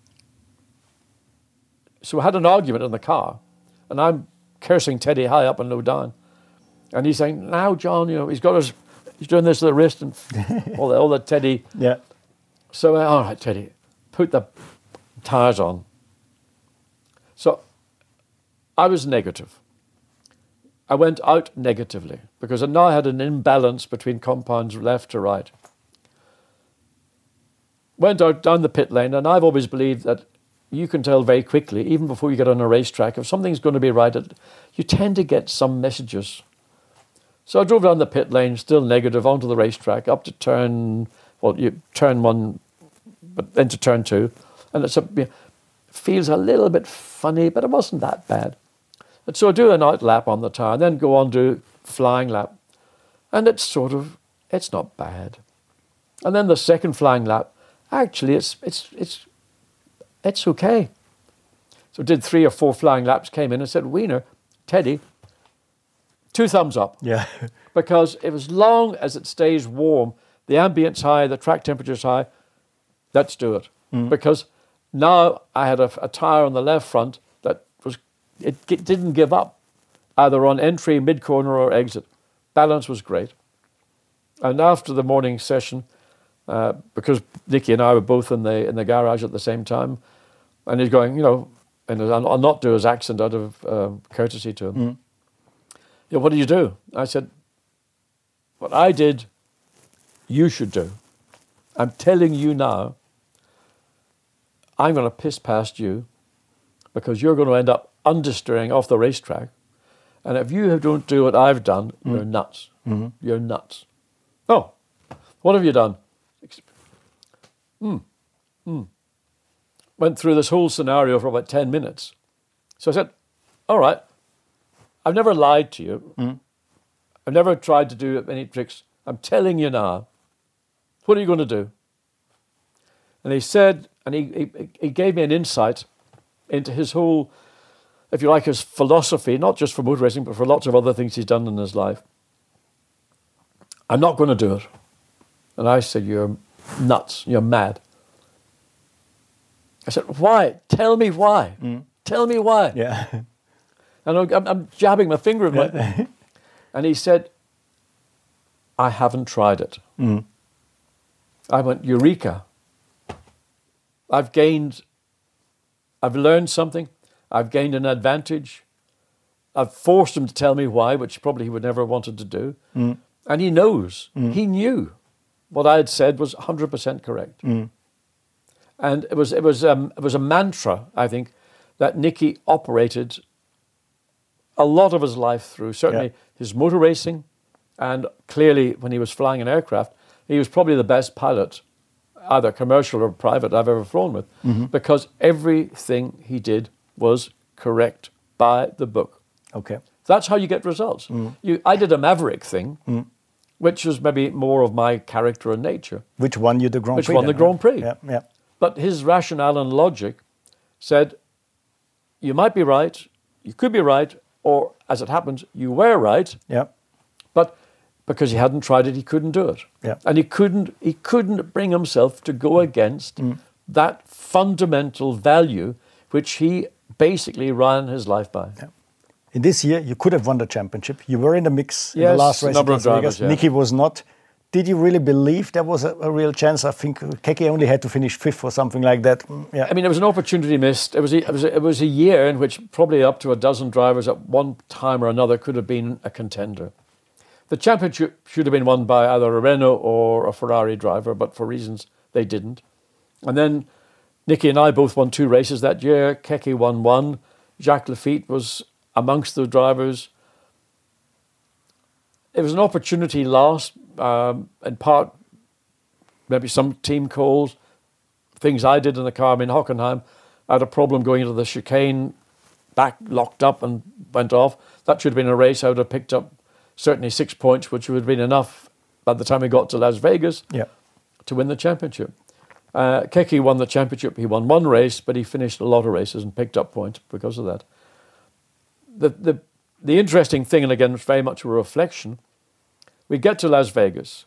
So we had an argument in the car. And I'm cursing Teddy high up and low down. And he's saying, now, John, you know, he's got his he's doing this to the wrist and all the, all the Teddy. Yeah. So, uh, all right, Teddy, put the tires on. So I was negative. I went out negatively because I now had an imbalance between compounds left to right. Went out down the pit lane, and I've always believed that you can tell very quickly, even before you get on a racetrack, if something's going to be right. You tend to get some messages so I drove down the pit lane, still negative, onto the racetrack, up to turn, well, you turn one, but then to turn two, and it's a, feels a little bit funny, but it wasn't that bad. And so I do an out lap on the tire, and then go on to flying lap, and it's sort of, it's not bad. And then the second flying lap, actually, it's it's it's it's okay. So did three or four flying laps, came in and said, Wiener, Teddy, two thumbs up. Yeah. because if as long as it stays warm, the ambient's high, the track temperature's high, let's do it. Mm. Because now I had a, a tire on the left front that was it, it didn't give up either on entry, mid corner, or exit. Balance was great. And after the morning session, uh, because Niki and I were both in the in the garage at the same time, and he's going, you know, and I'll not do his accent out of um, courtesy to him. Mm yeah, what do you do? I said, what I did, you should do. I'm telling you now, I'm going to piss past you because you're going to end up understeering off the racetrack. And if you don't do what I've done, mm. you're nuts. Mm-hmm. You're nuts. Oh, what have you done? Hmm. Hmm. Went through this whole scenario for about 10 minutes. So I said, all right, I've never lied to you. Mm. I've never tried to do any tricks. I'm telling you now. What are you going to do? And he said, and he, he, he gave me an insight into his whole, if you like, his philosophy, not just for motor racing, but for lots of other things he's done in his life. I'm not going to do it. And I said, You're nuts. You're mad. I said, Why? Tell me why. Mm. Tell me why. Yeah. And I'm, I'm jabbing my finger at my. and he said, I haven't tried it. Mm. I went, Eureka. I've gained, I've learned something. I've gained an advantage. I've forced him to tell me why, which probably he would never have wanted to do. Mm. And he knows, mm. he knew what I had said was 100% correct. Mm. And it was, it, was, um, it was a mantra, I think, that Niki operated a lot of his life through, certainly yeah. his motor racing, And clearly, when he was flying an aircraft, he was probably the best pilot, either commercial or private, I've ever flown with, mm-hmm. because everything he did was correct by the book. Okay. That's how you get results. Mm. You, I did a Maverick thing, mm. which was maybe more of my character and nature. Which won you the Grand Prix? Which won the Grand? Prix. Yeah, yeah. But his rationale and logic said, you might be right, you could be right, or as it happens, you were right, Yeah. but because he hadn't tried it, he couldn't do it. Yeah. And he couldn't, he couldn't bring himself to go against mm. that fundamental value which he basically ran his life by. In this year, you could have won the championship. You were in the mix in the last race number in of Las Vegas. yeah. Niki was not. Did you really believe there was a, a real chance? I think Keke only had to finish fifth or something like that. Mm, Yeah. I mean, it was an opportunity missed. It was a, it was a, it was a year in which probably up to a dozen drivers at one time or another could have been a contender. The championship should have been won by either a Renault or a Ferrari driver, but for reasons they didn't. And then Niki and I both won two races that year. Keke won one. Jacques Laffite was amongst the drivers. It was an opportunity lost, um, in part, maybe some team calls, things I did in the car. I mean, Hockenheim had a problem going into the chicane, back locked up and went off. That should have been a race. I would have picked up certainly six points, which would have been enough by the time we got to Las Vegas yeah. to win the championship. Uh, Keke won the championship. He won one race, but he finished a lot of races and picked up points because of that. The, the, the interesting thing, and again, it's very much a reflection, we get to Las Vegas,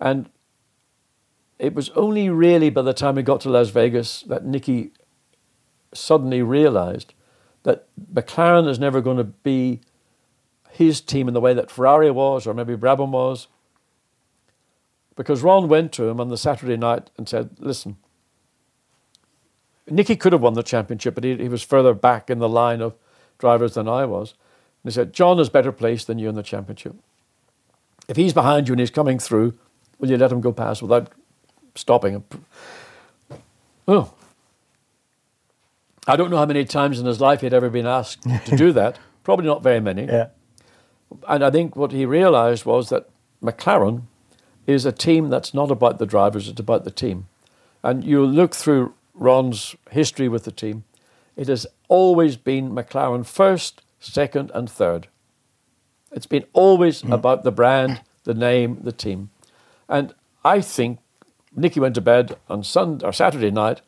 and it was only really by the time we got to Las Vegas that Niki suddenly realized that McLaren is never going to be his team in the way that Ferrari was, or maybe Brabham was. Because Ron went to him on the Saturday night and said, Listen, Niki could have won the championship, but he, he was further back in the line of drivers than I was. And he said, John is better placed than you in the championship. If he's behind you and he's coming through, will you let him go past without stopping him? Oh. I don't know how many times in his life he'd ever been asked to do that. Probably not very many. Yeah. And I think what he realized was that McLaren is a team that's not about the drivers, it's about the team. And you look through Ron's history with the team, it has always been McLaren first, second, and third. It's been always mm. about the brand, the name, the team. And I think Niki went to bed on Sunday or Saturday night,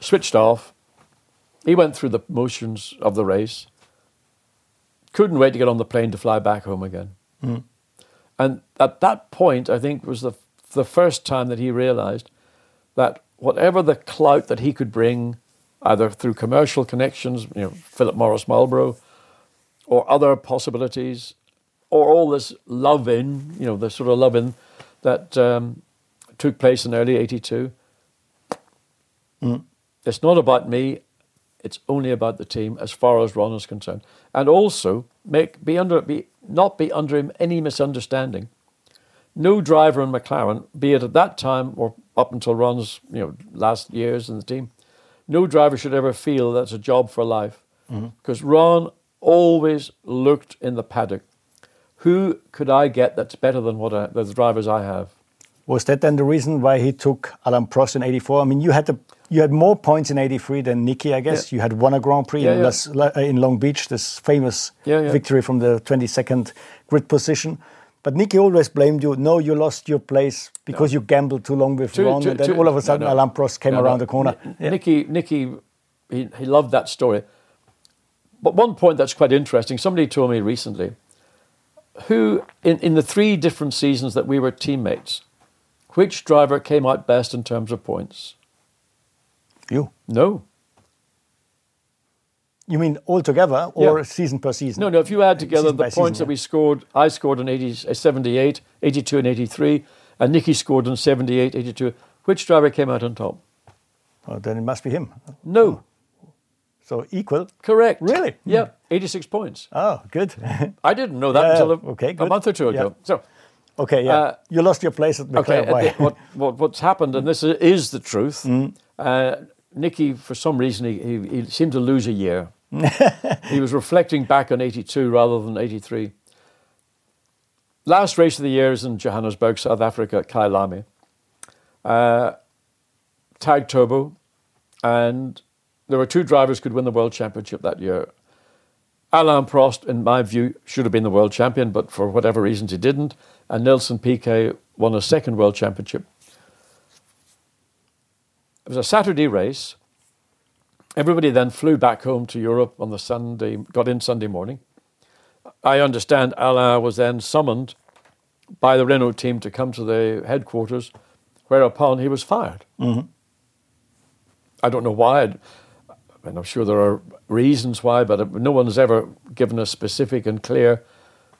switched off. He went through the motions of the race. Couldn't wait to get on the plane to fly back home again. Mm. And at that point, I think was the the first time that he realized that whatever the clout that he could bring, either through commercial connections, you know, Philip Morris Marlboro, or other possibilities, or all this love in, you know, the sort of love in that um, took place in early 82. It's not about me, it's only about the team as far as Ron is concerned. And also, make, be under, be, not be under him any misunderstanding. No driver in McLaren, be it at that time or up until Ron's you know, last years in the team, no driver should ever feel that's a job for life. Because Ron always looked in the paddock. Who could I get that's better than what I, the drivers I have? Was that then the reason why he took Alain Prost in '84? I mean, you had the you had more points in '83 than Niki, I guess. You had won a Grand Prix Yeah, in, yeah. Las- in Long Beach, this famous Yeah, yeah. victory from the 22nd grid position. But Niki always blamed you. No, you lost your place because you gambled too long with To- Ron, to- and then to- all of a sudden no. Alain Prost came No, around no. the corner. N- Yeah. Niki, Niki, he, he loved that story. But one point that's quite interesting, somebody told me recently, who in, in the three different seasons that we were teammates, which driver came out best in terms of points? You. No. You mean altogether or Yeah. season per season? No, no, if you add together Season the points season, that yeah. we scored, I scored in 80, uh, 78, 82 and 83, and Niki scored in 78, 82, which driver came out on top? Oh, then it must be him. No. So equal. Correct. Really? Yeah, 86 points. Oh, good. I didn't know that until a, okay, a month or two ago. So, okay, yeah. Uh, you lost your place at McLaren. okay, Why? the- what, what, what's happened, and this is the truth, Mm. uh, Niki, for some reason, he, he, he seemed to lose a year. he was reflecting back on 82 rather than 83. last race of the year is in Johannesburg, South Africa, at Kyalami. Uh, tag turbo, and there were two drivers who could win the world championship that year. Alain Prost, in my view, should have been the world champion, but for whatever reasons he didn't. And Nelson Piquet won a second world championship. It was a Saturday race. Everybody then flew back home to Europe on the Sunday, got in Sunday morning. I understand Alain was then summoned by the Renault team to come to the headquarters, whereupon he was fired. Mm-hmm. I don't know why. And I'm sure there are reasons why, but no one has ever given a specific and clear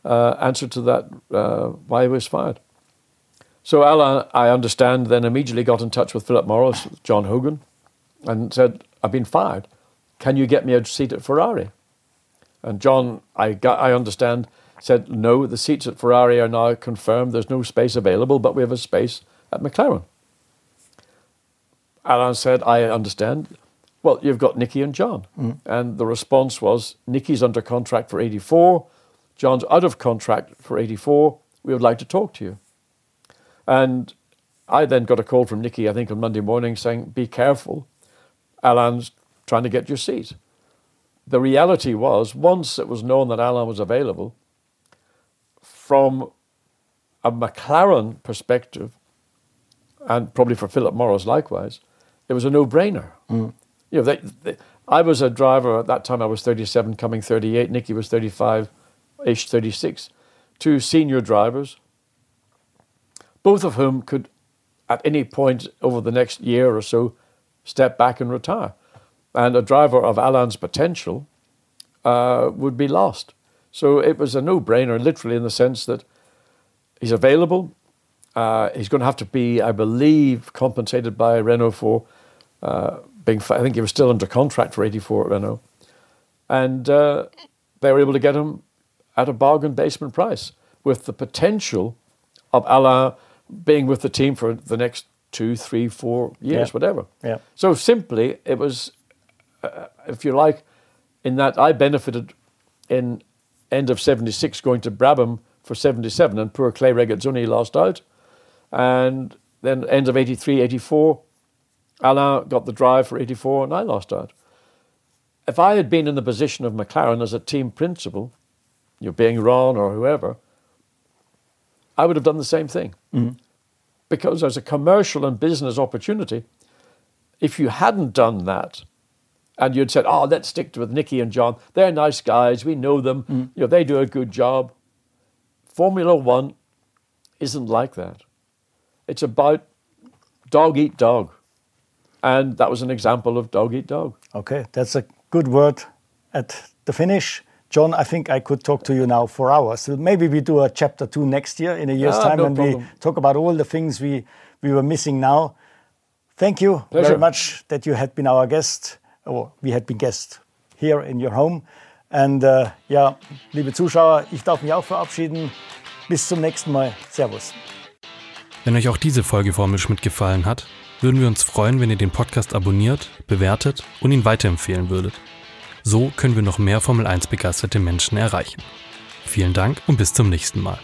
uh, answer to that uh, why he was fired. So Alain, I understand, then immediately got in touch with Philip Morris, John Hogan, and said, "I've been fired. Can you get me a seat at Ferrari?" And John, I, got, I understand, said, "No, the seats at Ferrari are now confirmed. There's no space available, but we have a space at McLaren." Alain said, I understand. Well, you've got Niki and John. Mm. And the response was Niki's under contract for 84, John's out of contract for 84. We would like to talk to you. And I then got a call from Niki, I think, on Monday morning saying, Be careful. Alain's trying to get your seat. The reality was, once it was known that Alain was available, from a McLaren perspective, and probably for Philip Morris likewise, it was a no-brainer. Mm. You know, they, they, I was a driver at that time. I was 37, coming 38. Niki was 35-ish, 36. Two senior drivers, both of whom could, at any point over the next year or so, step back and retire. And a driver of Alain's potential uh, would be lost. So it was a no-brainer, literally, in the sense that he's available. Uh, he's going to have to be, I believe, compensated by Renault for uh, being. I think he was still under contract for 84 at Renault, and uh, they were able to get him at a bargain basement price with the potential of Alain being with the team for the next two, three, four years, Yeah. whatever. Yeah. So simply, it was, uh, if you like, in that I benefited in end of 76 going to Brabham for 77 and poor Clay Regazzoni lost out. And then end of 83, 84, Alain got the drive for 84 and I lost out. If I had been in the position of McLaren as a team principal, you're being Ron or whoever, I would have done the same thing. Mm-hmm. Because as a commercial and business opportunity, if you hadn't done that, and you'd said, "Oh, let's stick with Niki and John. They're nice guys. We know them. Mm-hmm. You know, they do a good job." Formula One isn't like that. It's about dog eat dog, and that was an example of dog eat dog. Okay, that's a good word at the finish. John, I think I could talk to you now for hours. So maybe we do a chapter two next year in a year's Ah, time no and we talk about all the things we, we were missing now. Thank you very much that you had been our guest, or we had been guest here in your home. And uh, ja, liebe Zuschauer, ich darf mich auch verabschieden. Bis zum nächsten Mal. Servus. Wenn euch auch diese Folge Formel Schmidt gefallen hat, würden wir uns freuen, wenn ihr den Podcast abonniert, bewertet und ihn weiterempfehlen würdet. So können wir noch mehr Formel 1 begeisterte Menschen erreichen. Vielen Dank und bis zum nächsten Mal.